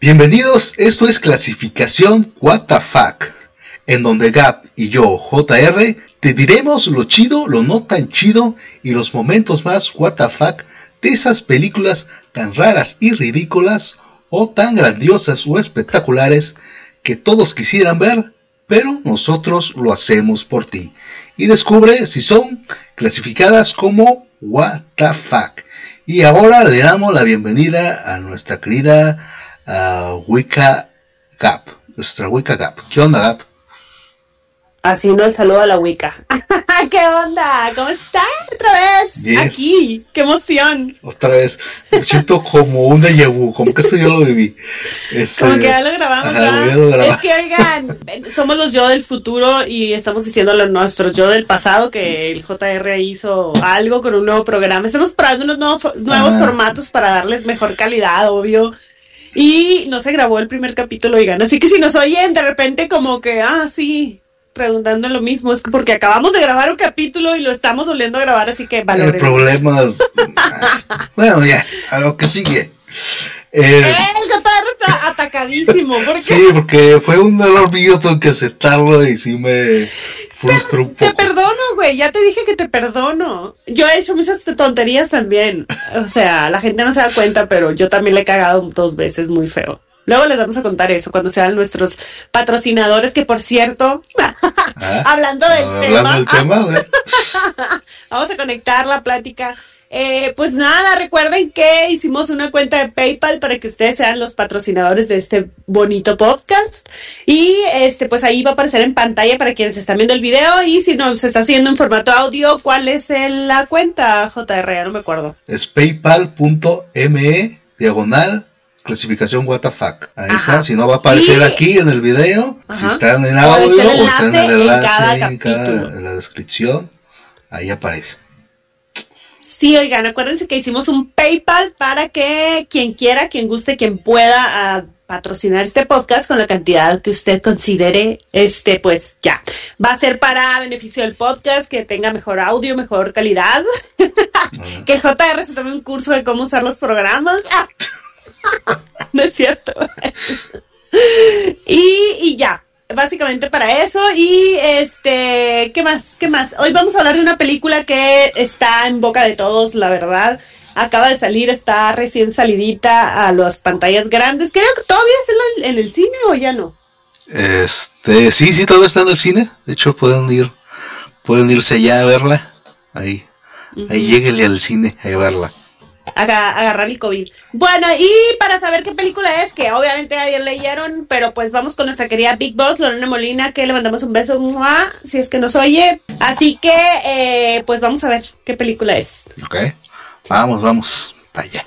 Bienvenidos, esto es clasificación What the Fuck, en donde Gap y yo, JR, te diremos lo chido, lo no tan chido y los momentos más What the Fuck de esas películas tan raras y ridículas o tan grandiosas o espectaculares que todos quisieran ver, pero nosotros lo hacemos por ti. Y descubre si son clasificadas como What the Fuck. Y ahora le damos la bienvenida a nuestra querida uh, Wicca Gap, nuestra Wicca Gap. ¿Qué onda, Gap? Así no el saludo a la Wicca. ¿Qué onda? ¿Cómo están otra vez? Aquí, qué emoción. Otra vez, me siento como un vu, como que eso yo lo viví. Este, como que ya lo grabamos. Es que oigan, somos los yo del futuro y estamos diciéndole a nuestros yo del pasado que el JR hizo algo con un nuevo programa. Estamos probando unos nuevos, nuevos formatos para darles mejor calidad, obvio. Y no se grabó el primer capítulo, oigan. Así que si nos oyen de repente como que, ah, sí, redundando en lo mismo, es porque acabamos de grabar un capítulo y lo estamos volviendo a grabar, así que valoremos. El problema bueno, ya, a lo que sigue. Eh, el está atacadísimo. ¿por Sí, porque fue un error mío, tengo que aceptarlo y sí me frustró un poco. Te perdono, güey, ya te dije que te perdono. Yo he hecho muchas tonterías también. O sea, la gente no se da cuenta, pero yo también le he cagado dos veces muy feo. Luego les vamos a contar eso cuando sean nuestros patrocinadores, que por cierto, ah, hablando del tema, del tema vamos a conectar la plática eh, pues nada, recuerden que hicimos una cuenta de PayPal para que ustedes sean los patrocinadores de este bonito podcast. Y este, pues ahí va a aparecer en pantalla para quienes están viendo el video. Y si nos está haciendo en formato audio, ¿cuál es la cuenta, JR? no me acuerdo. Es paypal.me diagonal clasificación WTF. Ahí está, si no va a aparecer aquí en el video, si están en audio o están en el enlace en la descripción, ahí aparece. Sí, oigan, acuérdense que hicimos un PayPal para que quien quiera, quien guste, quien pueda ah, patrocinar este podcast con la cantidad que usted considere, este, pues ya. Va a ser para beneficio del podcast, que tenga mejor audio, mejor calidad. que JR se tome un curso de cómo usar los programas. no es cierto. y, y ya básicamente para eso. Y este, ¿qué más? ¿Qué más? Hoy vamos a hablar de una película que está en boca de todos, la verdad. Acaba de salir, está recién salidita a las pantallas grandes. Creo que todavía es en el cine o ya no. Este, sí, sí, todavía está en el cine. De hecho, pueden ir, pueden irse ya a verla. Ahí, ahí lleguenle al cine a verla agarrar el COVID. Bueno, y para saber qué película es, que obviamente ayer leyeron, pero pues vamos con nuestra querida Big Boss, Lorena Molina, que le mandamos un beso, si es que nos oye. Así que, eh, pues vamos a ver qué película es. Ok, vamos, vamos, allá.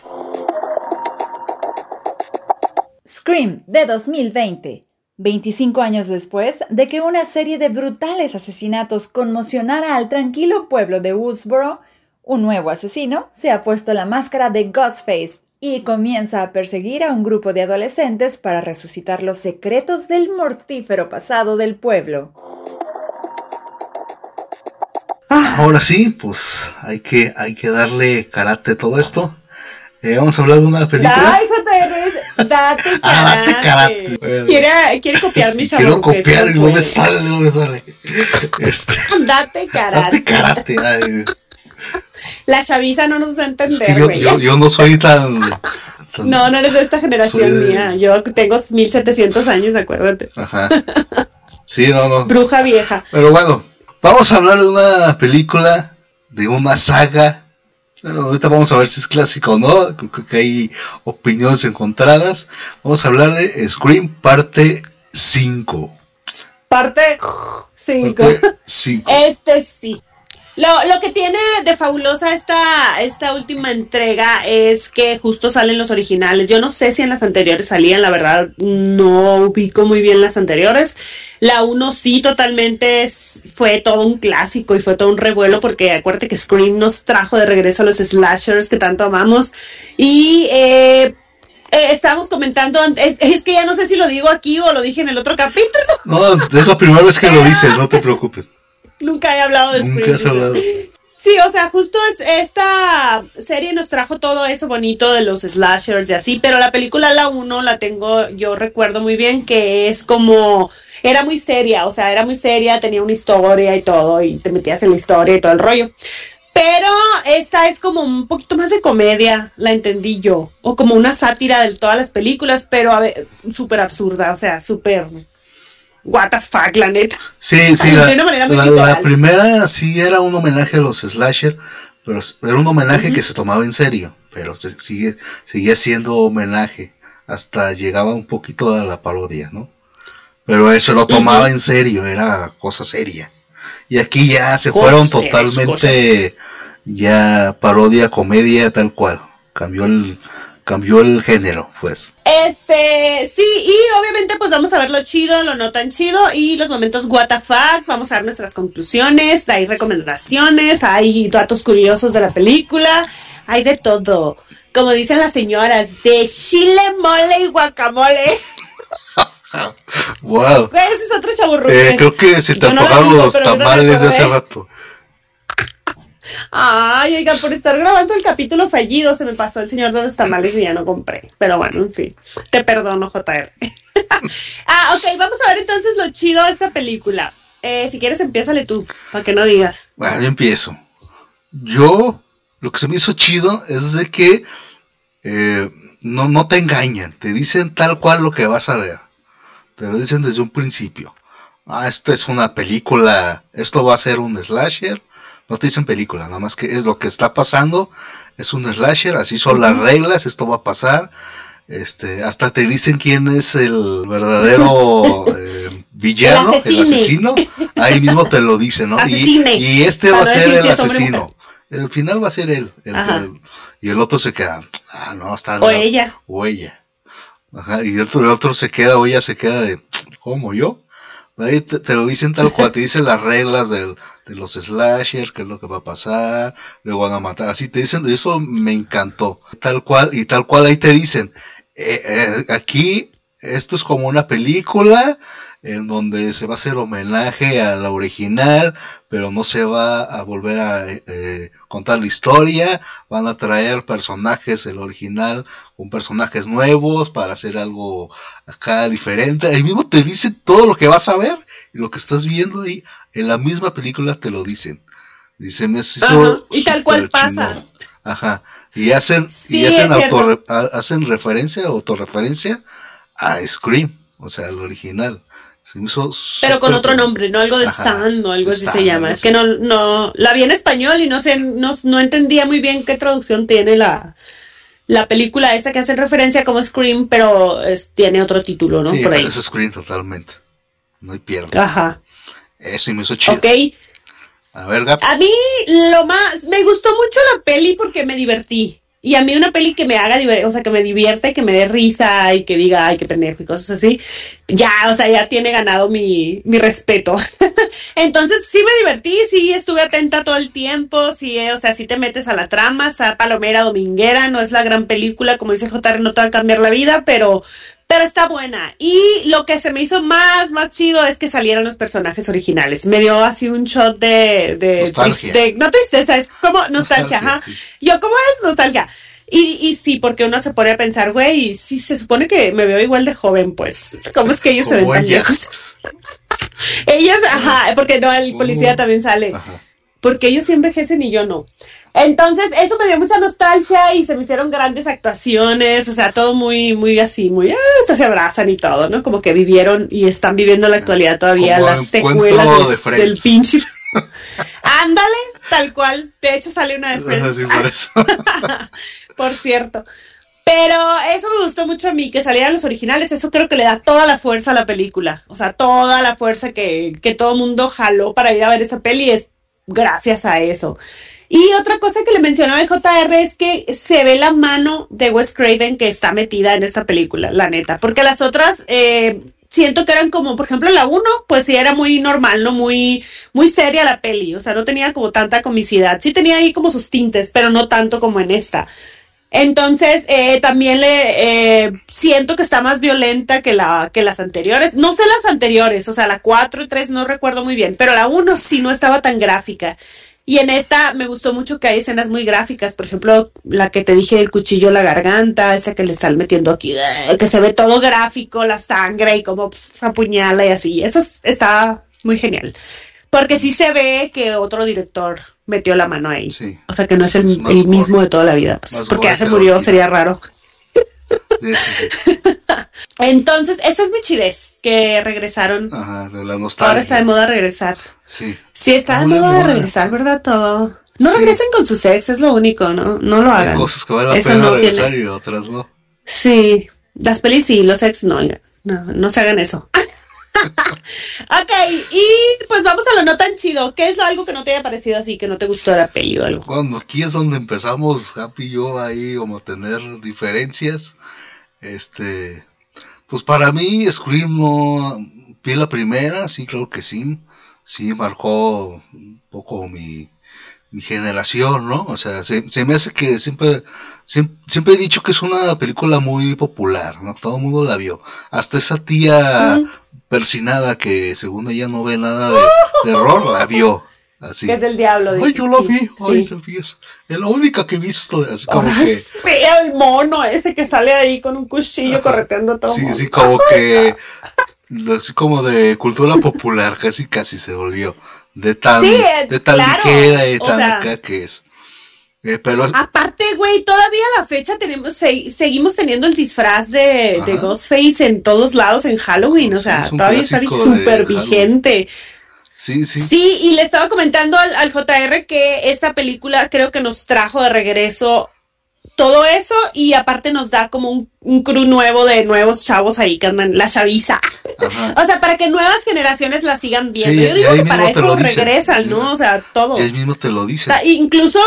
Scream de 2020. 25 años después de que una serie de brutales asesinatos conmocionara al tranquilo pueblo de Woodsboro, un nuevo asesino se ha puesto la máscara de Ghostface y comienza a perseguir a un grupo de adolescentes para resucitar los secretos del mortífero pasado del pueblo. Ah, ahora sí, pues hay que, hay que darle carácter a todo esto. Eh, vamos a hablar de una película. Ay, JR, date ah, karate. quiere, quiere copiar mi Quiero copiar y no me sale, no me sale. Este, date karate. Date karate. La chaviza no nos va a entender, güey. yo, no soy tan, No, no eres de esta generación mía. Yo tengo 1700 años, acuérdate. Ajá. Sí, no, no. Bruja vieja. Pero bueno, vamos a hablar de una película, de una saga. ahorita vamos a ver si es clásico o no. Creo que hay opiniones encontradas. Vamos a hablar de Scream parte 5. Parte 5. Este sí. Lo, lo, que tiene de fabulosa esta, esta última entrega es que justo salen los originales. Yo no sé si en las anteriores salían, la verdad no ubico muy bien las anteriores. La 1 sí totalmente fue todo un clásico y fue todo un revuelo porque acuérdate que Scream nos trajo de regreso a los slashers que tanto amamos. Y eh, eh, estábamos comentando, es, es, que ya no sé si lo digo aquí o lo dije en el otro capítulo. No, es la primera vez que lo dices, no te preocupes. Nunca he hablado de. Nunca has hablado. Sí, o sea, justo es, esta serie nos trajo todo eso bonito de los slashers y así, pero la película La 1 la tengo, yo recuerdo muy bien que es como, era muy seria, o sea, era muy seria, tenía una historia y todo, y te metías en la historia y todo el rollo. Pero esta es como un poquito más de comedia, la entendí yo, o como una sátira de todas las películas, pero súper absurda, o sea, súper what the fuck, la neta. Sí, sí, la, primera sí era un homenaje a los slasher, pero era un homenaje que se tomaba en serio, pero se, sigue, seguía siendo homenaje, hasta llegaba un poquito a la parodia, ¿no? Pero eso lo tomaba en serio, era cosa seria. Y aquí ya se fueron totalmente ya parodia, comedia, tal cual. Cambió el, cambió el género, pues. Este, sí, y obviamente pues vamos a ver lo chido, lo no tan chido y los momentos WTF, vamos a ver nuestras conclusiones, hay recomendaciones, hay datos curiosos de la película, hay de todo. Como dicen las señoras, de chile, mole y guacamole. wow. Ese es otro chaburro. Eh, creo que se te apagaron los tamales de hace rato. Ay, oiga, por estar grabando el capítulo fallido se me pasó el señor de los tamales y ya no compré. Pero bueno, en fin, te perdono, JR. ah, ok, vamos a ver entonces lo chido de esta película. Eh, si quieres, empiézale tú, para que no digas. Bueno, yo empiezo. Yo, lo que se me hizo chido es de que eh, no, no te engañan, te dicen tal cual lo que vas a ver. Te lo dicen desde un principio. Ah, esta es una película, esto va a ser un slasher no te dicen película, nada más que es lo que está pasando, es un slasher, así son las reglas, esto va a pasar. Este, hasta te dicen quién es el verdadero eh, villano, el, asesino, ahí mismo te lo dicen, ¿no? Y, este va a ser el asesino. El final va a ser él. y el otro se queda, ah, no, está. O ella. O ella. Ajá, y el otro, el otro se queda, o ella se queda de, ¿cómo yo? Ahí te, lo dicen tal cual, te dicen las reglas de los slashers, qué es lo que va a pasar, luego van a matar, así te dicen, eso me encantó, tal cual, y tal cual ahí te dicen, eh, eh, aquí esto es como una película, en donde se va a hacer homenaje a la original, pero no se va a volver a eh, contar la historia, van a traer personajes el original con personajes nuevos para hacer algo acá diferente. Ahí mismo te dice todo lo que vas a ver y lo que estás viendo ahí en la misma película te lo dicen. Dicen, eso y tal cual pasa. Ajá. Y hacen, y hacen, auto, hacen referencia, autorreferencia a Scream, o sea, el original. Pero con otro nombre, no algo de stand o algo así se llama. Es que no, no, la vi en español y no sé, no, no entendía muy bien qué traducción tiene la, la película esa que hace referencia como Scream, pero tiene otro título, ¿no? Sí, Por ahí. es Scream totalmente. No hay pierde. Ajá. Eso y me hizo chido. Ok. A ver, Gap. A mí lo más, me gustó mucho la peli porque me divertí. Y a mí una peli que me haga, o sea, que me divierte, que me dé risa y que diga, ay, qué pendejo y cosas así, ya, o sea, ya tiene ganado mi, mi respeto. Entonces, sí me divertí, sí estuve atenta todo el tiempo, sí, o sea, sí te metes a la trama, está palomera, dominguera, no es la gran película, como dice JR, no te va a cambiar la vida, pero, pero está buena. Y lo que se me hizo más, más chido es que salieran los personajes originales. Me dio así un shot de, de, no tristeza, es como nostalgia, ajá. Yo, ¿cómo es nostalgia? Y, y sí, porque uno se pone a pensar, güey, sí se supone que me veo igual de joven, pues. ¿Cómo es que ellos se ven tan viejos? ellos, ajá, porque no, el policía también sale. Porque ellos sí envejecen y yo no. Entonces, eso me dio mucha nostalgia y se me hicieron grandes actuaciones, o sea, todo muy, muy así, muy, ah, se abrazan y todo, ¿no? Como que vivieron y están viviendo en la actualidad todavía las secuelas del, pinche. Ándale, tal cual. De hecho, sale una de Friends. por, cierto. Pero eso me gustó mucho a mí, que salieran los originales. Eso creo que le da toda la fuerza a la película. O sea, toda la fuerza que, que todo mundo jaló para ir a ver esa peli es gracias a eso. Y otra cosa que le mencionaba el JR es que se ve la mano de Wes Craven que está metida en esta película, la neta. Porque las otras eh, siento que eran como, por ejemplo, la 1, pues sí era muy normal, ¿no? Muy, muy seria la peli. O sea, no tenía como tanta comicidad. Sí tenía ahí como sus tintes, pero no tanto como en esta. Entonces, eh, también le eh, siento que está más violenta que, la, que las anteriores. No sé las anteriores, o sea, la 4 y 3 no recuerdo muy bien, pero la 1 sí no estaba tan gráfica. Y en esta me gustó mucho que hay escenas muy gráficas, por ejemplo, la que te dije del cuchillo en la garganta, esa que le están metiendo aquí, eh, que se ve todo gráfico, la sangre y cómo pues, apuñala y así. Eso es- está muy genial. Porque sí se ve que otro director metió la mano ahí. Sí. O sea, que no es el, el mismo gore. de toda la vida. pues, porque ya se murió, sería raro. Entonces, eso es mi chidez, que regresaron. Ajá, de la Ahora está de moda regresar. Sí. Sí, está de moda moda. regresar, ¿verdad? Todo. No Sí. regresen con sus ex, es lo único, ¿no? No lo Hay hagan. cosas que vale la Eso pena no regresar tiene- y otras no. Sí, las pelis sí, los ex no, no, no se hagan eso. ok, y pues vamos a lo no tan chido. ¿Qué es algo que no te haya parecido así, que no te gustó de la peli o algo? Cuando aquí es donde empezamos, Happy y yo, ahí como a tener diferencias. Este, pues para mí, Scream no, vi la primera, sí, creo que sí. Sí, marcó un poco mi, mi generación, ¿no? O sea, se, se me hace que siempre, siempre, siempre he dicho que es una película muy popular, ¿no? Todo el mundo la vio. Hasta esa tía. Persinada que según ella no ve nada de terror, la vio. Así. Que es el diablo. Ay, dices, yo la sí, vi, ay, sí. la vi, es es la única que he visto, así como Ay, que, el mono ese que sale ahí con un cuchillo Ajá. correteando todo. sí, mundo. sí, como que, así como de cultura popular, casi casi se volvió, de tan, Sí, eh, de tan claro, ligera y o tan sea- acá que es. Eh, pero, Aparte, güey, todavía a la fecha tenemos, se- seguimos teniendo el disfraz de. Ghostface en todos lados en Halloween, o sea, es todavía está súper vigente. sí, sí, Sí, y le estaba comentando al, al JR que esta película creo que nos trajo de regreso todo eso y aparte nos da como un, un crew nuevo de nuevos chavos ahí que andan, la chaviza. O sea, para que nuevas generaciones la sigan viendo. Sí, Yo digo que para eso regresan, ¿no? O sea, todo. Y ahí mismo te lo dice. Incluso,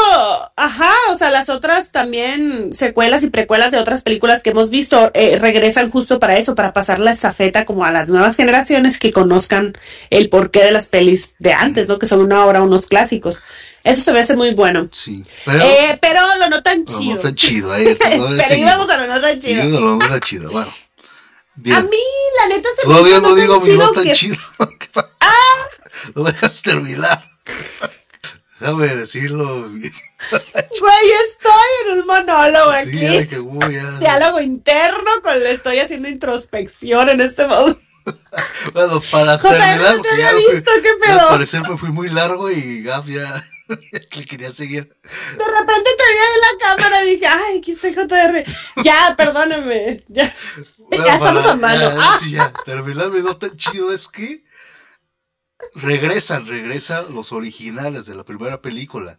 ajá, o sea, las otras también secuelas y precuelas de otras películas que hemos visto eh, regresan justo para eso, para pasar la estafeta como a las nuevas generaciones que conozcan el porqué de las pelis de antes, ¿no? Que son una hora unos clásicos. Eso se me hace muy bueno. Sí, pero, Eh, pero lo no tan pero chido. no tan chido, ahí, todavía pero íbamos a lo no tan chido. no, no tan chido, bueno. Bien. A mí, la neta, se me Todavía no digo mi no tan que chido. No me dejas terminar. Déjame decirlo. Güey, estoy en un monólogo Sí, aquí. ya que, uy, ya. Diálogo interno con le estoy haciendo introspección en este momento. Bueno, para JR, terminar, no te había ya visto, ¿qué Al pedo? parecer me fui muy largo y Gab ya le quería seguir. De repente te vi en la cámara y dije, ay, aquí está JR. Ya, perdóname. Ya, ya estamos a mano. ya, Ah, sí, ya, terminar mi no tan chido es que regresan, regresan los originales de la primera película.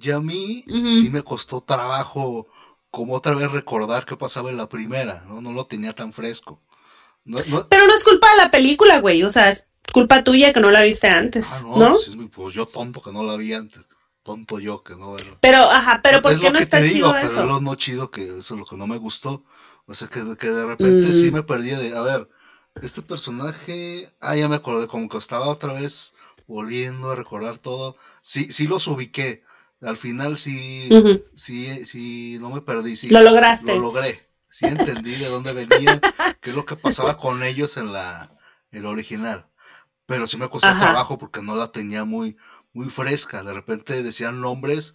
Y a mí sí me costó trabajo como otra vez recordar qué pasaba en la primera, ¿no? No lo tenía tan fresco. No, no- pero no es culpa de la película, güey. O sea, es culpa tuya que no la viste antes, ah, no, ¿no? pues, pues yo tonto que no la vi antes. Tonto yo que no era. Pero, ajá, pero ¿por qué no está chido digo, Pero eso? es lo no chido que eso es lo que no me gustó. O sea, que, que de repente Mm. sí me perdí de, a ver, este personaje, ah, ya me acordé, como que estaba otra vez volviendo a recordar todo. Sí, sí los ubiqué. Al final sí, sí, sí, no me perdí, sí. Lo lograste. Lo logré. Sí entendí de dónde venían, qué es lo que pasaba con ellos en la, en la original. Pero sí me costó Ajá. trabajo porque no la tenía muy, muy fresca. De repente decían nombres,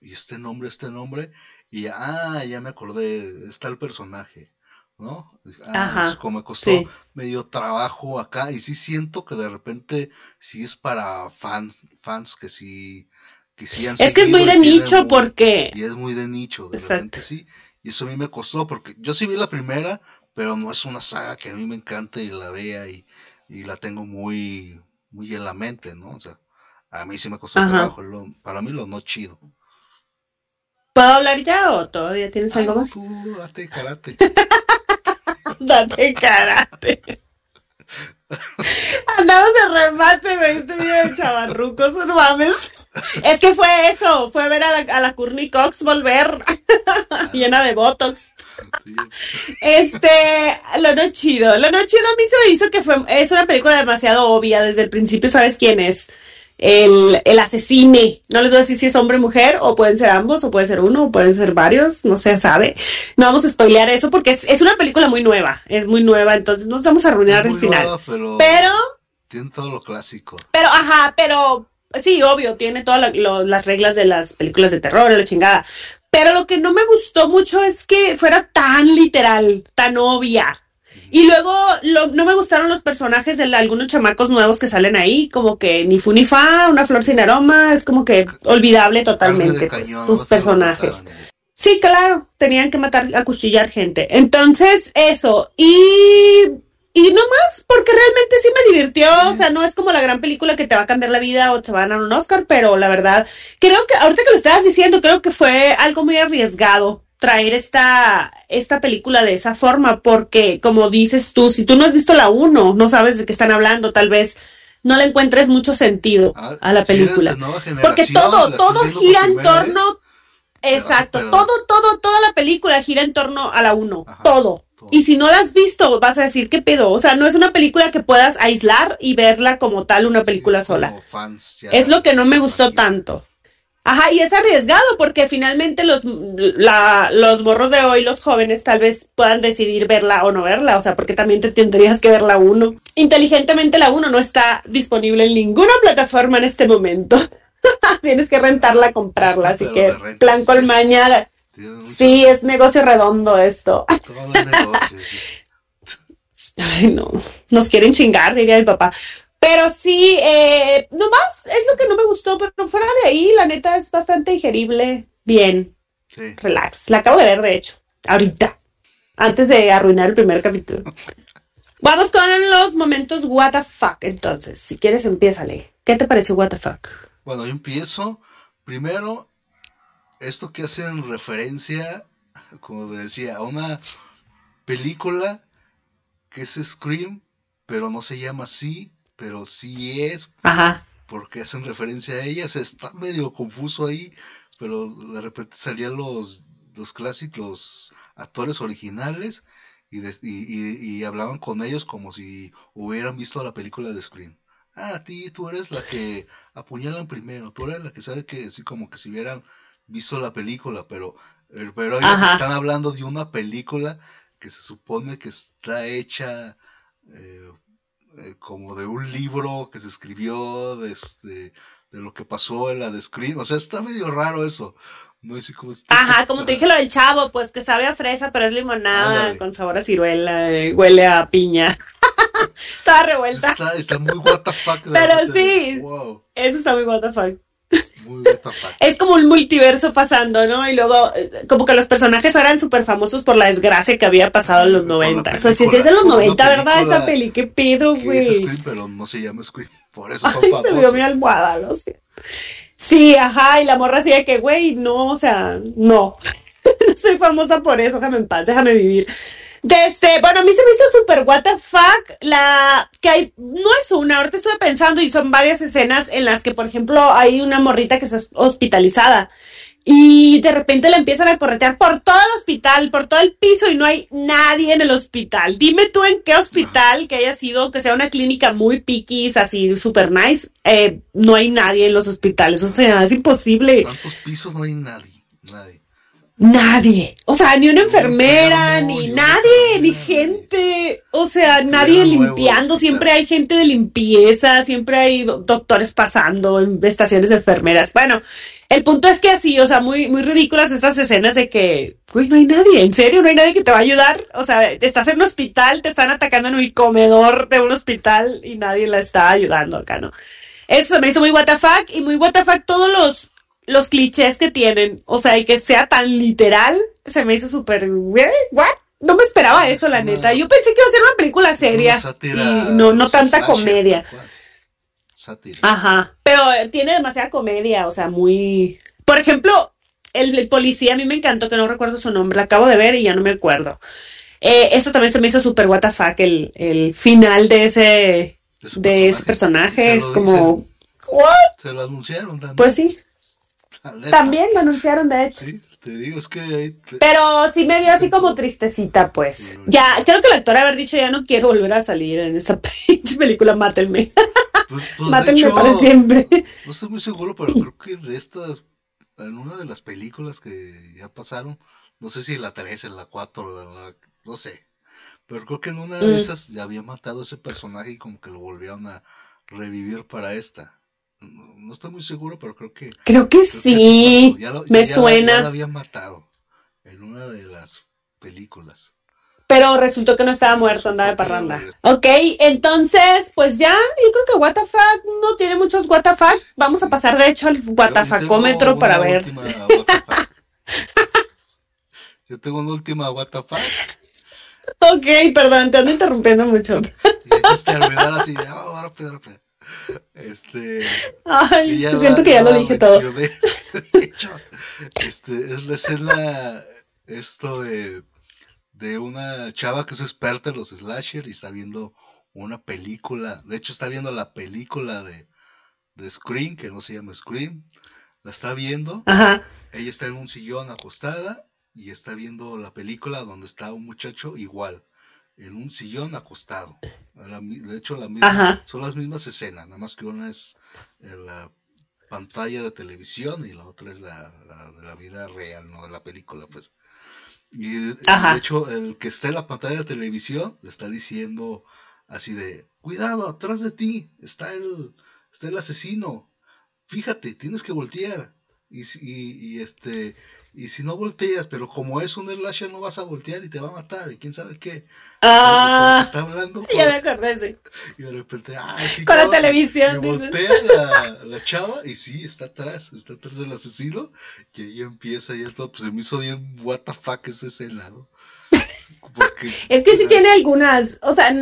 y este nombre, este nombre, y ah, ya me acordé, está el personaje, ¿no? Ah, Ajá, como me costó sí. medio trabajo acá, y sí siento que de repente sí es para fans, fans que sí, que sí han Es que es muy de nicho muy- porque... y es muy de nicho, de Exacto. repente sí. Y eso a mí me costó, porque yo sí vi la primera, pero no es una saga que a mí me encante y la vea y, y la tengo muy, muy en la mente, ¿no? O sea, a mí sí me costó trabajo, lo- para mí lo no chido. ¿Puedo hablar ya o todavía tienes algo Ah, más? tú, date karate. Date karate. Andamos de remate, güey, este de chavarrucos, no mames. Es que fue eso, fue ver a la, a la Courtney Cox volver llena de Botox. Este, lo no chido, lo no chido a mí se me hizo que fue, es una película demasiado obvia, desde el principio sabes quién es. El, el asesine, no les voy a decir si es hombre o mujer, o pueden ser ambos, o puede ser uno, o pueden ser varios, no se sabe. No vamos a spoilear eso porque es, es una película muy nueva, es muy nueva, entonces no nos vamos a arruinar el final. nueva, pero, Pero, tiene todo lo clásico. pero, ajá, pero sí, obvio, tiene todas las reglas de las películas de terror, la chingada. Pero lo que no me gustó mucho es que fuera tan literal, tan obvia. Y luego no me gustaron los personajes de algunos chamacos nuevos que salen ahí, como que ni fu ni fa, una flor sin aroma, es como que olvidable totalmente pues, sus personajes. Sí, claro, tenían que matar, acuchillar gente. Entonces, eso. Y y no más, porque realmente sí me divirtió. O sea, no es como la gran película que te va a cambiar la vida o te va a dar un Oscar, pero la verdad, creo que ahorita que lo estabas diciendo, creo que fue algo muy arriesgado traer esta, esta película de esa forma, porque como dices tú, si tú no has visto la 1, no sabes de qué están hablando, tal vez no le encuentres mucho sentido ah, a la película. porque todo, todo gira en torno, exacto, todo, todo, toda la película gira en torno a la 1, todo. Y si no la has visto, vas a decir, ¿qué pedo? O sea, no es una película que puedas aislar y verla como tal, una película sola. es lo que no me gustó tanto. Ajá, y es arriesgado porque finalmente los, la, los morros de hoy, los jóvenes, tal vez puedan decidir verla o no verla, o sea, porque también te tendrías que ver la uno. Inteligentemente la uno no está disponible en ninguna plataforma en este momento. Tienes que rentarla, comprarla, así que plan colmañada. Sí, es negocio redondo esto. Ay, no. Nos quieren chingar, diría mi papá. Pero sí, eh, nomás es lo que no me gustó, pero fuera de ahí, la neta es bastante digerible. Bien. Relax. La acabo de ver, de hecho, ahorita. Antes de arruinar el primer capítulo. Vamos con los momentos what the fuck, entonces. Si quieres, empiézale. ¿Qué te pareció what the fuck? Bueno, yo empiezo. Primero, esto que hacen referencia, como decía, a una película que es Scream, pero no se llama así, pero sí es. Ajá. Porque hacen referencia a ella, está medio confuso ahí, pero de repente salían los, los clásicos, los actores originales, y, y, hablaban con ellos como si hubieran visto la película de Scream ah, a ti, tú eres la que apuñalan primero, tú eres la que sabe que así como que si hubieran visto la película, pero, eh, pero ellos están hablando de una película que se supone que está hecha eh, eh, como de un libro que se escribió de, este, de, lo que pasó en la de. O sea, está medio raro eso. No sé cómo Ajá, como te dije lo del chavo, pues que sabe a fresa, pero es limonada con sabor a ciruela, huele a piña. Estaba revuelta. Está, muy what Pero sí, eso está muy es como un multiverso pasando, ¿no? Y luego, eh, como que los personajes eran súper famosos por la desgracia que había pasado en los 90. Pues si es de los 90, ¿verdad? Esa peli, qué pedo, güey. pero no se llama Scream, por eso son Ay, se vio mi almohada, lo sé. Sí, ajá, y la morra así de que, güey, no, o sea, no. no soy famosa por eso, déjame en paz, déjame vivir. Desde, bueno, a mí se me hizo súper what the fuck la que hay, no es una, ahorita estuve pensando y son varias escenas en las que, por ejemplo, hay una morrita que está hospitalizada y de repente la empiezan a corretear por todo el hospital, por todo el piso y no hay nadie en el hospital. Dime tú en qué hospital que haya sido, que sea una clínica muy piquis, así super nice, eh, no hay nadie en los hospitales, o sea, es imposible. ¿Cuántos pisos no hay nadie? Nadie. Nadie. O sea, ni una enfermera, ni nadie, ni gente. O sea, nadie limpiando. Siempre hay gente de limpieza, siempre hay doctores pasando en estaciones de enfermeras. Bueno, el punto es que así, o sea, muy, muy ridículas estas escenas de que, uy, no hay nadie, en serio, no hay nadie que te va a ayudar. O sea, estás en un hospital, te están atacando en un comedor de un hospital y nadie la está ayudando acá, ¿no? Eso me hizo muy WTF y muy WTF todos los los clichés que tienen, o sea, y que sea tan literal, se me hizo súper, ¿what? No me esperaba eso, la neta. Yo pensé que iba a ser una película seria y no, no tanta comedia. Ajá, pero tiene demasiada comedia, o sea, muy... Por ejemplo, el, policía a mí me encantó, que no recuerdo su nombre, la acabo de ver y ya no me acuerdo. Eh, eso también se me hizo súper what el, el final de ese, de, ese personaje. Es como... Se lo anunciaron también. Pues sí. También lo anunciaron, de hecho. Sí, te digo, es que... Pero sí me dio así como tristecita, pues. Ya, creo que el actor haber dicho, ya no quiero volver a salir en esa película, mátenme. Pues, pues mátenme para siempre. No estoy muy seguro, pero creo que de estas, en una de las películas que ya pasaron, no sé si la 3, en la 4, no sé. Pero creo que en una de mm. esas ya había matado ese personaje y como que lo volvieron a revivir para esta. No, no estoy muy seguro, pero creo que. Creo que creo sí. pasó. Ya lo- me ya- suena. Ya la habían matado en una de las películas. Pero resultó que no estaba muerto, andaba de parranda. Ok, entonces, pues ya, yo creo que WTF no tiene muchos WTF. Vamos a pasar de hecho al WTFcómetro para ver. Yo tengo una última WTF. Ok, perdón, te ando interrumpiendo mucho. Y así, de, "Ah, rápido, rápido". Este. Ay, la- siento que ya lo dije todo. De hecho, este, es la escena, esto de, de una chava que es experta en los slasher y está viendo una película. De hecho, está viendo la película de, de Scream, que no se llama Scream. La está viendo. Ajá, Ella está en un sillón acostada y está viendo la película donde está un muchacho igual, en un sillón acostado. La de hecho, la misma, Ajá. son las mismas escenas, nada más que una es en la pantalla de televisión y la otra es la, la de la vida real, no de la película, pues. Y de, Ajá. de hecho, el que está en la pantalla de televisión le está diciendo así de, cuidado, atrás de ti está el, está el asesino, fíjate, tienes que voltear. Y, y, y, este y si no volteas, pero como es un slasher no vas a voltear y te va a matar y quién sabe qué. Ah, está hablando ya me por- acordé, sí. y de repente, ay, sí, Con la cabrón", televisión, Y voltea la, la chava y sí, está atrás, está atrás del asesino. Y ahí empieza y todo, pues se me hizo bien what the fuck escena, ¿no? Porque, Es que sí tiene algunas, o sea,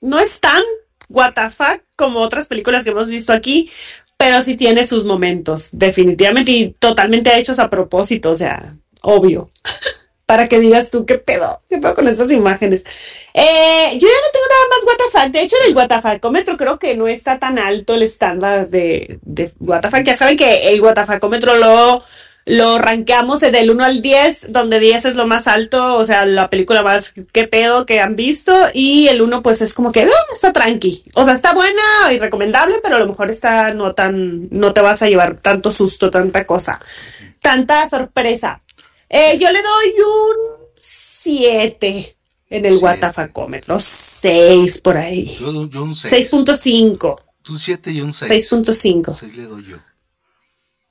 no es tan WTF como otras películas que hemos visto aquí, pero sí tiene sus momentos, definitivamente, y totalmente hechos a propósito, o sea, obvio. Para que digas tú, ¿qué pedo? ¿Qué pedo con estas imágenes? Eh, yo ya no tengo nada más WTF. De hecho, en el WTF creo que no está tan alto el estándar de, de WTF. Ya saben que el WTF lo, lo rankeamos del 1 al 10, donde 10 es lo más alto, o sea, la película más qué pedo que han visto, y el 1 pues es como que ah, está tranqui. O sea, está buena y recomendable, pero a lo mejor está no tan, no te vas a llevar tanto susto, tanta cosa, tanta sorpresa. Eh, yo le doy un 7 en el. Guatafacómetro, 6 por ahí. yo, yo un 6. 6.5. Tú 7 y un 6. 6.5. 6 le doy yo.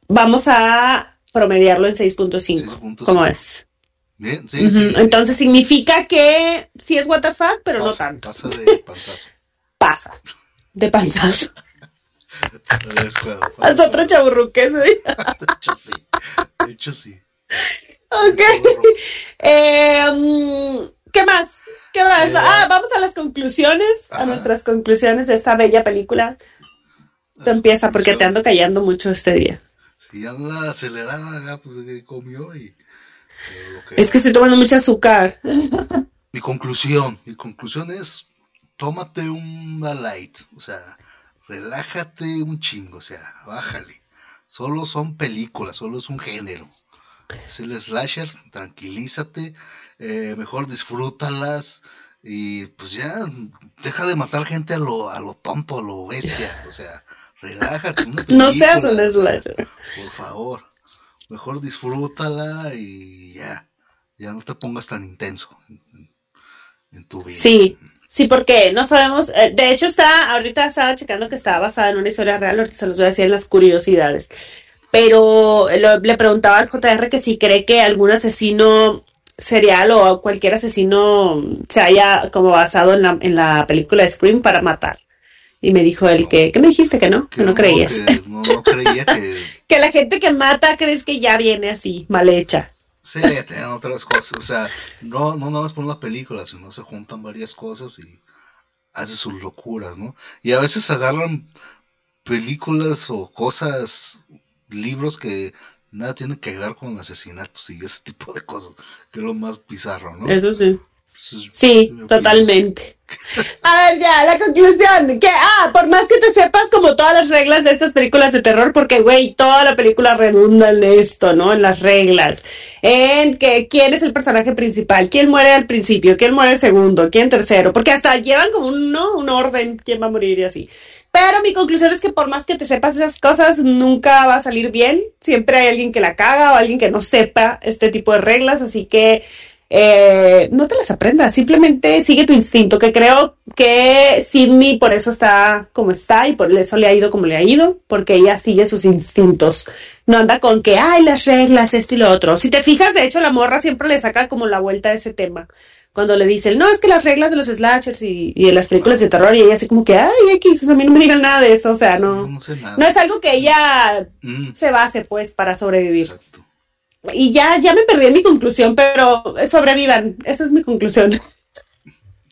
Vamos a promediarlo en 6.5. 6.5. ¿Cómo es? Bien, sí, sí. Entonces significa que sí es WTF, pero no tanto. Pasa de panzazo. Pasa. De panzazo. Haz otro chaburruque, ¿sí? De hecho, sí. De hecho, sí. Ok. Eh, mm, ¿Qué más? ¿Qué más? Eh, Ah, vamos a las conclusiones, a nuestras conclusiones de esta bella película. Tú empieza porque te ando callando mucho este día. Si anda acelerada, ya pues que comió y. eh, que- Es que estoy tomando mucho azúcar. Mi conclusión, mi conclusión es, tómate una light, o sea, relájate un chingo, o sea, bájale. Solo son películas, solo es un género. Es el slasher, tranquilízate, eh, mejor disfrútalas y pues ya deja de matar gente a lo, a lo tonto, a lo bestia, o sea, relájate. una No seas un slasher. por favor, mejor disfrútala y ya, ya no te pongas tan intenso en, en- en tu vida. Sí, sí, porque no sabemos. eh, de hecho, está, ahorita estaba checando que estaba basada en una historia real, ahorita se los voy a decir en las curiosidades. Pero lo- le preguntaba al JR que si cree que algún asesino serial o cualquier asesino se haya como basado en la, en la película de Scream para matar. Y me dijo él que, ¿qué me dijiste que no? Que no creías. que no, no creía que Que la gente que mata crees que ya viene así, mal hecha. sí, tenían otras cosas. O sea, no, no nada más por una película, sino se juntan varias cosas y hace sus locuras, ¿no? Y a veces agarran películas o cosas, libros que nada tienen que ver con asesinatos y ese tipo de cosas, que es lo más bizarro, ¿no? Eso sí. Eso es Sí, totalmente. A ver, ya, la conclusión. Que, ah, por más que te sepas como todas las reglas de estas películas de terror, porque, güey, toda la película redunda en esto, ¿no? En las reglas. En que quién es el personaje principal, quién muere al principio, quién muere segundo, quién tercero, porque hasta llevan como un, ¿no? un orden, quién va a morir y así. Pero mi conclusión es que por más que te sepas esas cosas, nunca va a salir bien. Siempre hay alguien que la caga o alguien que no sepa este tipo de reglas, así que eh, no te las aprendas, simplemente sigue tu instinto, que creo que Sidney por eso está como está y por eso le ha ido como le ha ido, porque ella sigue sus instintos. No anda con que, ay, las reglas, esto y lo otro. Si te fijas, de hecho, la morra siempre le saca como la vuelta a ese tema. Cuando le dicen, no, es que las reglas de los slashers y, y de las películas de terror, y ella así como que, ay, X, a mí no me digan nada de eso, o sea, no, No sé nada. no es algo que ella Mm, se base, pues, para sobrevivir. exacto. Y ya, ya me perdí en mi conclusión, pero sobrevivan. Esa es mi conclusión.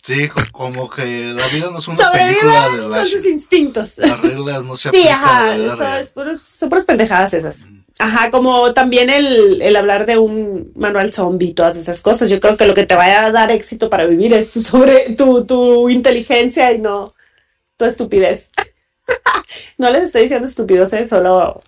Sí, co- como que la vida no es una película de con sus instintos. Las reglas no se Sí, aplican a ajá, puros- son puras pendejadas esas. Ajá, como también el, el hablar de un manual zombie y todas esas cosas. Yo creo que lo que te vaya a dar éxito para vivir es tu sobre tu, tu inteligencia y no tu estupidez. no les estoy diciendo estúpidos, eh, solo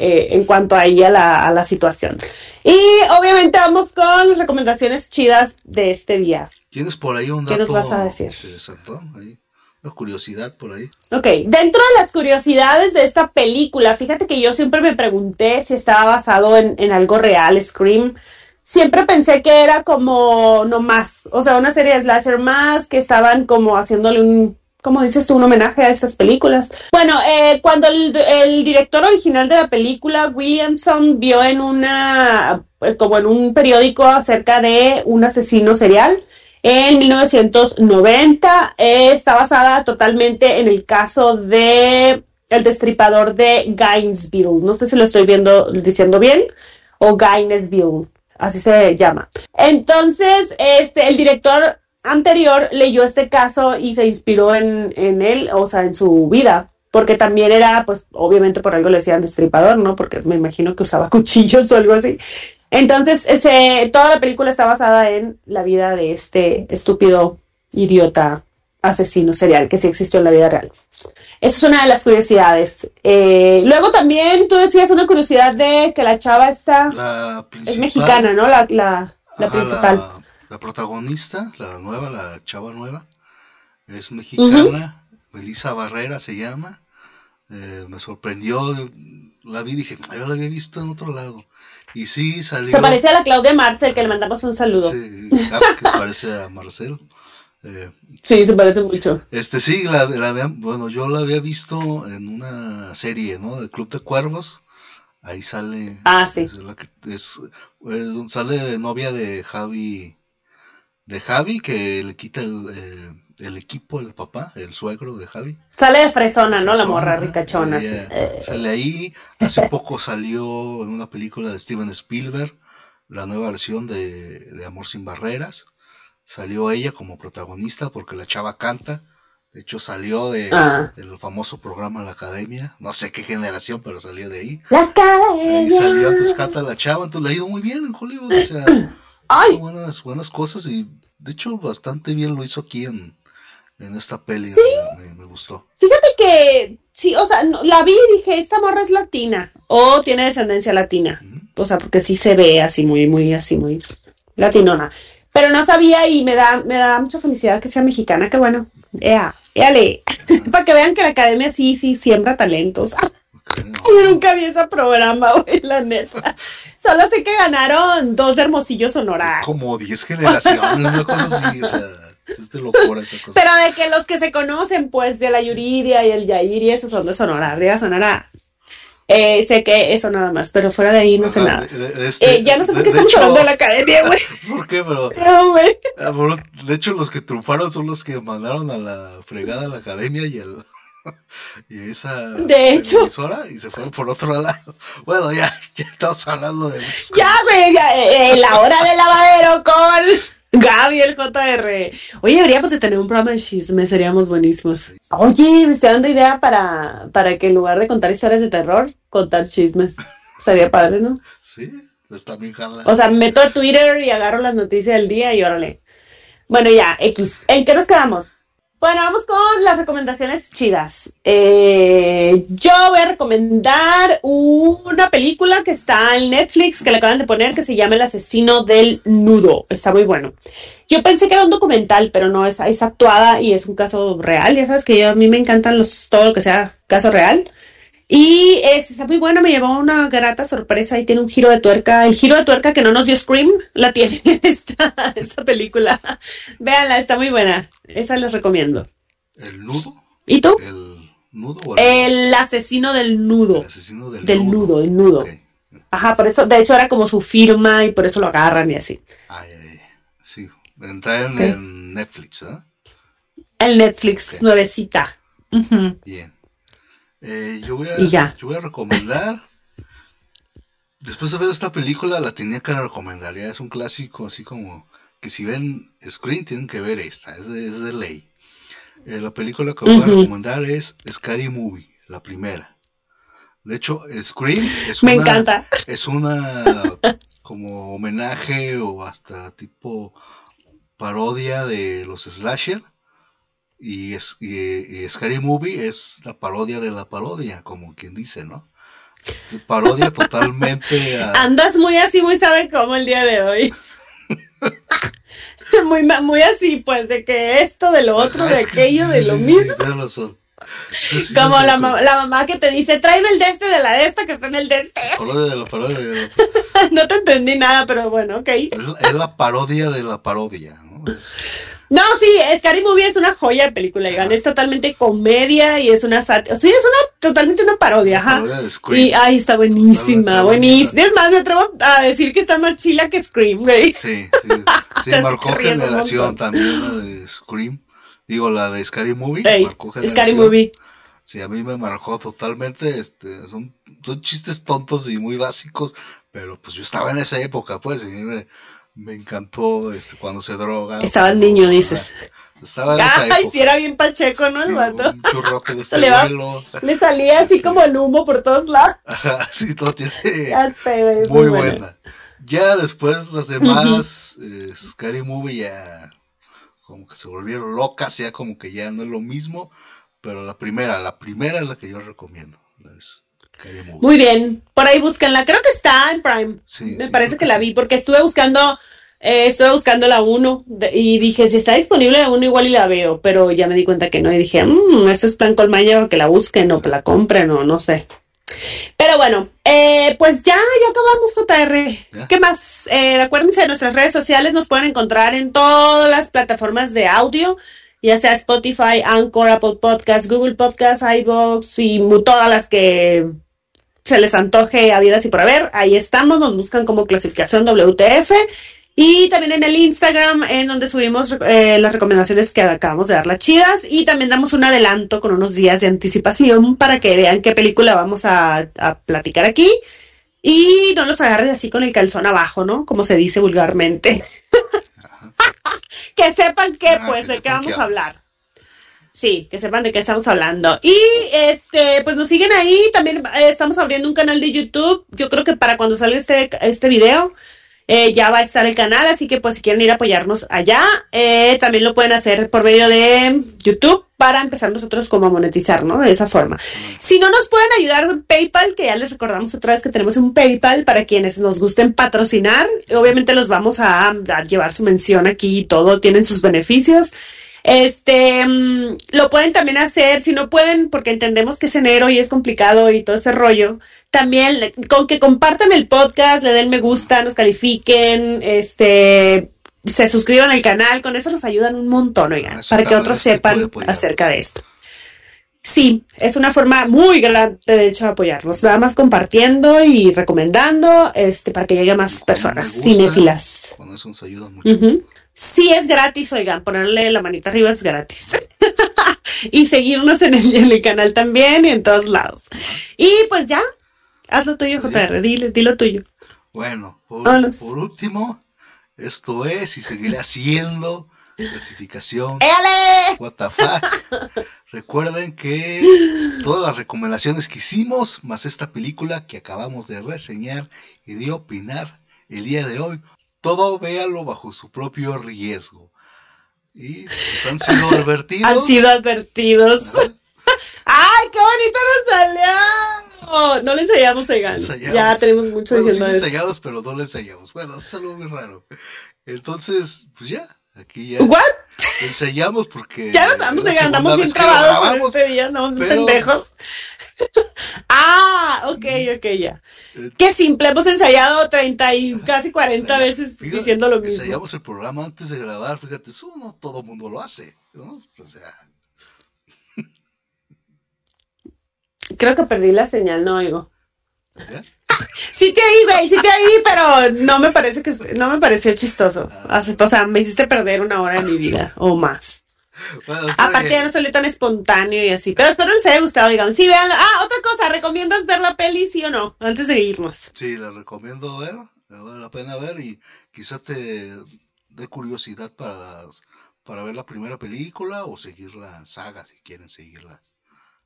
eh, en cuanto ahí a la, a la situación. Y obviamente vamos con las recomendaciones chidas de este día. ¿Tienes por ahí un ¿Qué dato nos vas a decir? interesante? Ahí, una curiosidad por ahí. Ok, dentro de las curiosidades de esta película, fíjate que yo siempre me pregunté si estaba basado en, en algo real, Scream. Siempre pensé que era como no más, o sea, una serie de slasher más que estaban como haciéndole un, como dices un homenaje a esas películas. Bueno, eh, cuando el, el director original de la película, Williamson, vio en una, eh, como en un periódico acerca de un asesino serial, en 1990 eh, está basada totalmente en el caso de el destripador de Gainesville. No sé si lo estoy viendo diciendo bien o Gainesville, así se llama. Entonces, este el director anterior leyó este caso y se inspiró en, en él, o sea, en su vida. Porque también era, pues, obviamente por algo le decían destripador, ¿no? Porque me imagino que usaba cuchillos o algo así. Entonces, ese, toda la película está basada en la vida de este estúpido idiota asesino serial que sí existió en la vida real. Eso es una de las curiosidades. Eh, luego también tú decías una curiosidad de que la chava está La es mexicana, ¿no? La, la, la ajá, principal. La, protagonista, la nueva, la chava nueva, es mexicana. Melissa Barrera se llama. Eh, me sorprendió. La vi y dije, "Ah, yo la había visto en otro lado. Y sí, salió. Se parece a la Claudia Marcel, que le mandamos un saludo. Sí, Sí, ah, que parece a Marcel. Eh, se parece mucho. Este sí, la, la bueno, yo la había visto en una serie, ¿no? De Club de Cuervos. Ahí sale. Ah, sí. Es la que, es, eh, sale de novia de Javi. De Javi, que le quita el, eh, el equipo, el papá, el suegro de Javi. Sale de fresona, ¿no? La morra ricachona. sí. Eh, Sale ahí. Hace poco salió en una película de Steven Spielberg, la nueva versión de, de Amor sin Barreras. Salió ella como protagonista porque la chava canta. De hecho, salió de, Ah. del famoso programa La Academia. No sé qué generación, pero salió de ahí. La academia. salió, entonces canta la chava. Entonces le ha ido muy bien en Hollywood. O sea, Ay, buenas, buenas cosas y de hecho bastante bien lo hizo aquí en, en esta peli. Me, me gustó. fíjate que sí, o sea, no- la vi y dije, esta morra es latina o tiene descendencia latina. O sea, porque sí se ve así muy, muy, así muy latinona. Pero no sabía y me da, me da mucha felicidad que sea mexicana, que bueno. Ea, éale. Para que vean que la academia sí, sí siembra talentos. No. Yo nunca vi ese programa, güey, la neta. Solo sé que ganaron dos hermosillos honorarios. como 10 generaciones, una cosa así, o sea, es de locura esa cosa. Pero de que los que se conocen, pues, de la Yuridia y el Yair y eso son de Sonora, de Sonora. Eh, sé que eso nada más, pero fuera de ahí no sé nada. este, Eh, ya no sé por qué estamos hecho- hablando de la academia, güey. ¿Por qué? Pero, No, güey. ah, de hecho, los que triunfaron son los que mandaron a la fregada a la academia y al. Y esa De hecho. emisora y se fueron por otro lado. Bueno, ya, ya estamos hablando de muchas Ya, güey, eh, eh, la hora del lavadero con Gaby, el JR. Oye, deberíamos de tener un programa de chisme, seríamos buenísimos. Oye, me estoy dando idea para, para que en lugar de contar historias de terror, contar chismes. Sería padre, ¿no? Sí, está bien jala. O sea, me meto a Twitter y agarro las noticias del día y órale. Bueno, ya, X. ¿En qué nos quedamos? Bueno, vamos con las recomendaciones chidas. Eh, yo voy a recomendar una película que está en Netflix, que le acaban de poner, que se llama El asesino del nudo. Está muy bueno. Yo pensé que era un documental, pero no, es, es actuada y es un caso real. Ya sabes que yo, a mí me encantan los, todo lo que sea caso real. Y es, está muy buena, me llevó una grata sorpresa y tiene un giro de tuerca. El giro de tuerca que no nos dio Scream, la tiene esta, esta película. Véanla, está muy buena. Esa les recomiendo. ¿El nudo? ¿Y tú? ¿El nudo o el, El asesino del nudo. el asesino del, Del nudo, el nudo. Ajá, por eso, de hecho era como su firma y por eso lo agarran y así. Ay, ay, ay. Sí, está en, Ok. en Netflix, ¿eh? El Netflix, nuevecita. Bien. Eh, yo, voy a, Y ya. yo voy a recomendar. Después de ver esta película, la tenía que recomendar. Ya es un clásico, así como que si ven Screen, tienen que ver esta. Es de, es de ley. Eh, la película que voy a recomendar es Scary Movie, la primera. De hecho, Scream es Me una, encanta. es una como homenaje o hasta tipo parodia de los slasher y, es, y, y Scary Movie es la parodia de la parodia, como quien dice, ¿no? Parodia totalmente a... Andas muy así, muy sabe cómo el día de hoy. muy, muy así, pues, de que esto, de lo otro, Ajá, de que aquello, de lo sí, mismo. tienes razón. Sí, sí, Como la, ma- la mamá que te dice, tráeme el de este de la de esta que está en el de este. Parodia de la parodia de la- no te entendí nada, pero bueno, ok. es, la, es la parodia de la parodia, ¿no? No, sí, Scary Movie es una joya de película, Iván. Es totalmente comedia y es una sátira. Sí, es una totalmente una parodia, ajá. Parodia de Scream. Y ay, está buenísima, buenísima. Es más, me atrevo a decir que está más chila que Scream, güey. Sí, sí, sí, marcó generación también la de Scream. Digo, la de Scary Movie. Ey, marcó generación. Scary Movie. Sí, a mí me marcó totalmente. Este, son, son chistes tontos y muy básicos, pero pues yo estaba en esa época, pues, y me, me encantó este, cuando se droga. Estaba el niño, dices. Estaba en esa Ay, época. era bien pacheco, ¿no? El vato. un churrote de le va-. Le salía así como el humo por todos lados. Sí, todo tiene. Sé, güey. muy buena. buena. Ya después las demás, eh, Scary Movie ya como que se volvieron locas, ya como que ya no es lo mismo, pero la primera, la primera es la que yo recomiendo, Movie. Muy bien. Por ahí búsquenla. Creo que está en Prime. Sí, Me sí, parece que la vi porque estuve buscando, eh, estuve buscando la 1 y dije, si está disponible la 1 igual y la veo, pero ya me di cuenta que no y dije, mmm, eso es plan colmaña que la busquen o que la compren o no sé. Pero bueno, eh, pues ya, ya acabamos JR. Ya. ¿Qué más? Eh, acuérdense de nuestras redes sociales, nos pueden encontrar en todas las plataformas de audio, ya sea Spotify, Anchor, Apple Podcasts, Google Podcasts, iVoox y todas las que se les antoje a vidas y por haber. Ahí estamos, nos buscan como clasificación WTF. Y también en el Instagram, en donde subimos eh, las recomendaciones que acabamos de dar las chidas. Y también damos un adelanto con unos días de anticipación para que vean qué película vamos a, a platicar aquí. Y no los agarres así con el calzón abajo, ¿no? Como se dice vulgarmente. que sepan que, Ah, pues, de qué vamos a hablar. Sí, que sepan de qué estamos hablando. Y este, pues nos siguen ahí. También eh, estamos abriendo un canal de YouTube. Yo creo que para cuando salga este, este video, eh, ya va a estar el canal. Así que pues si quieren ir a apoyarnos allá, eh, también lo pueden hacer por medio de YouTube para empezar nosotros como a monetizar, ¿no? De esa forma. Si no nos pueden ayudar en PayPal, que ya les recordamos otra vez que tenemos un PayPal para quienes nos gusten patrocinar. Obviamente los vamos a, a llevar su mención aquí y todo, tienen sus beneficios. Este, mm, lo pueden también hacer, si no pueden, porque entendemos que es enero y es complicado y todo ese rollo. También con que compartan el podcast, le den me gusta, nos califiquen, este, se suscriban al canal, con eso nos ayudan un montón, oigan, para que otros sepan acerca de esto. Sí, es una forma muy grande de hecho de apoyarnos, nada más compartiendo y recomendando, este, para que llegue a más personas cinéfilas. Con eso nos ayuda mucho. Sí, es gratis, oigan, ponerle la manita arriba es gratis. y seguirnos en el, en el canal también y en todos lados. Y pues ya, haz lo tuyo. JR, dile, di lo tuyo. Bueno, por, último, esto es y seguirá siendo clasificación ¡Éale! What the fuck. Recuerden que todas las recomendaciones que hicimos, más esta película que acabamos de reseñar y de opinar el día de hoy, todo véalo bajo su propio riesgo. Y pues, han sido advertidos. Han sido advertidos. ¡Ay, qué bonito nos salió! No le ensayamos. Ensayamos. Ya tenemos mucho Bueno, sí diciendo le eso. enseñamos, pero no le enseñamos. Bueno, es algo muy raro. Entonces, pues ya, aquí ya. ¿What? Ensayamos porque. Ya nos vamos, la andamos bien trabados en grabamos. este día, andamos pero- pendejos. ah, ok, ok, ya. Eh, Qué simple, hemos ensayado 30 y casi 40 ensaya- veces fíjate, diciendo lo mismo. Ensayamos el programa antes de grabar, fíjate, eso no todo mundo lo hace, ¿no? O sea, Creo que perdí la señal, no oigo. ¿ya? Sí te oí, güey, sí te oí, pero no me parece que no me pareció chistoso. O sea, me hiciste perder una hora de mi vida o más. Bueno, Aparte ya no salió tan espontáneo y así. Pero espero les haya gustado, digan. Sí, vean. Ah, otra cosa, ¿recomiendas ver la peli, sí o no? Antes de irnos. Sí, la recomiendo ver, vale la pena ver y quizás te dé curiosidad para, para ver la primera película o seguir la saga, si quieren seguir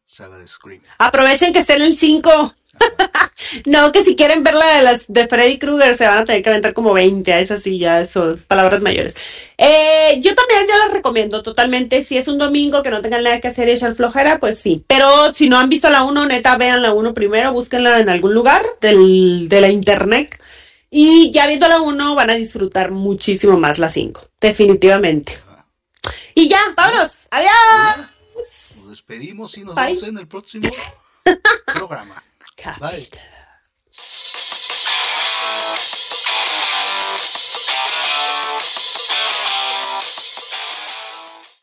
de Scream. Aprovechen que esté en el 5. no, que si quieren ver la de las de Freddy Krueger se van a tener que aventar como 20. A esas sí, ya son palabras mayores. Eh, yo también ya las recomiendo totalmente. Si es un domingo que no tengan nada que hacer y echar flojera, pues sí. Pero si no han visto la 1, neta, vean la 1 primero, búsquenla en algún lugar del, de la internet. Y ya viendo la 1 van a disfrutar muchísimo más la 5. Definitivamente. Y ya, vámonos. Adiós. Despedimos y nos Bye. vemos en el próximo programa. Bye.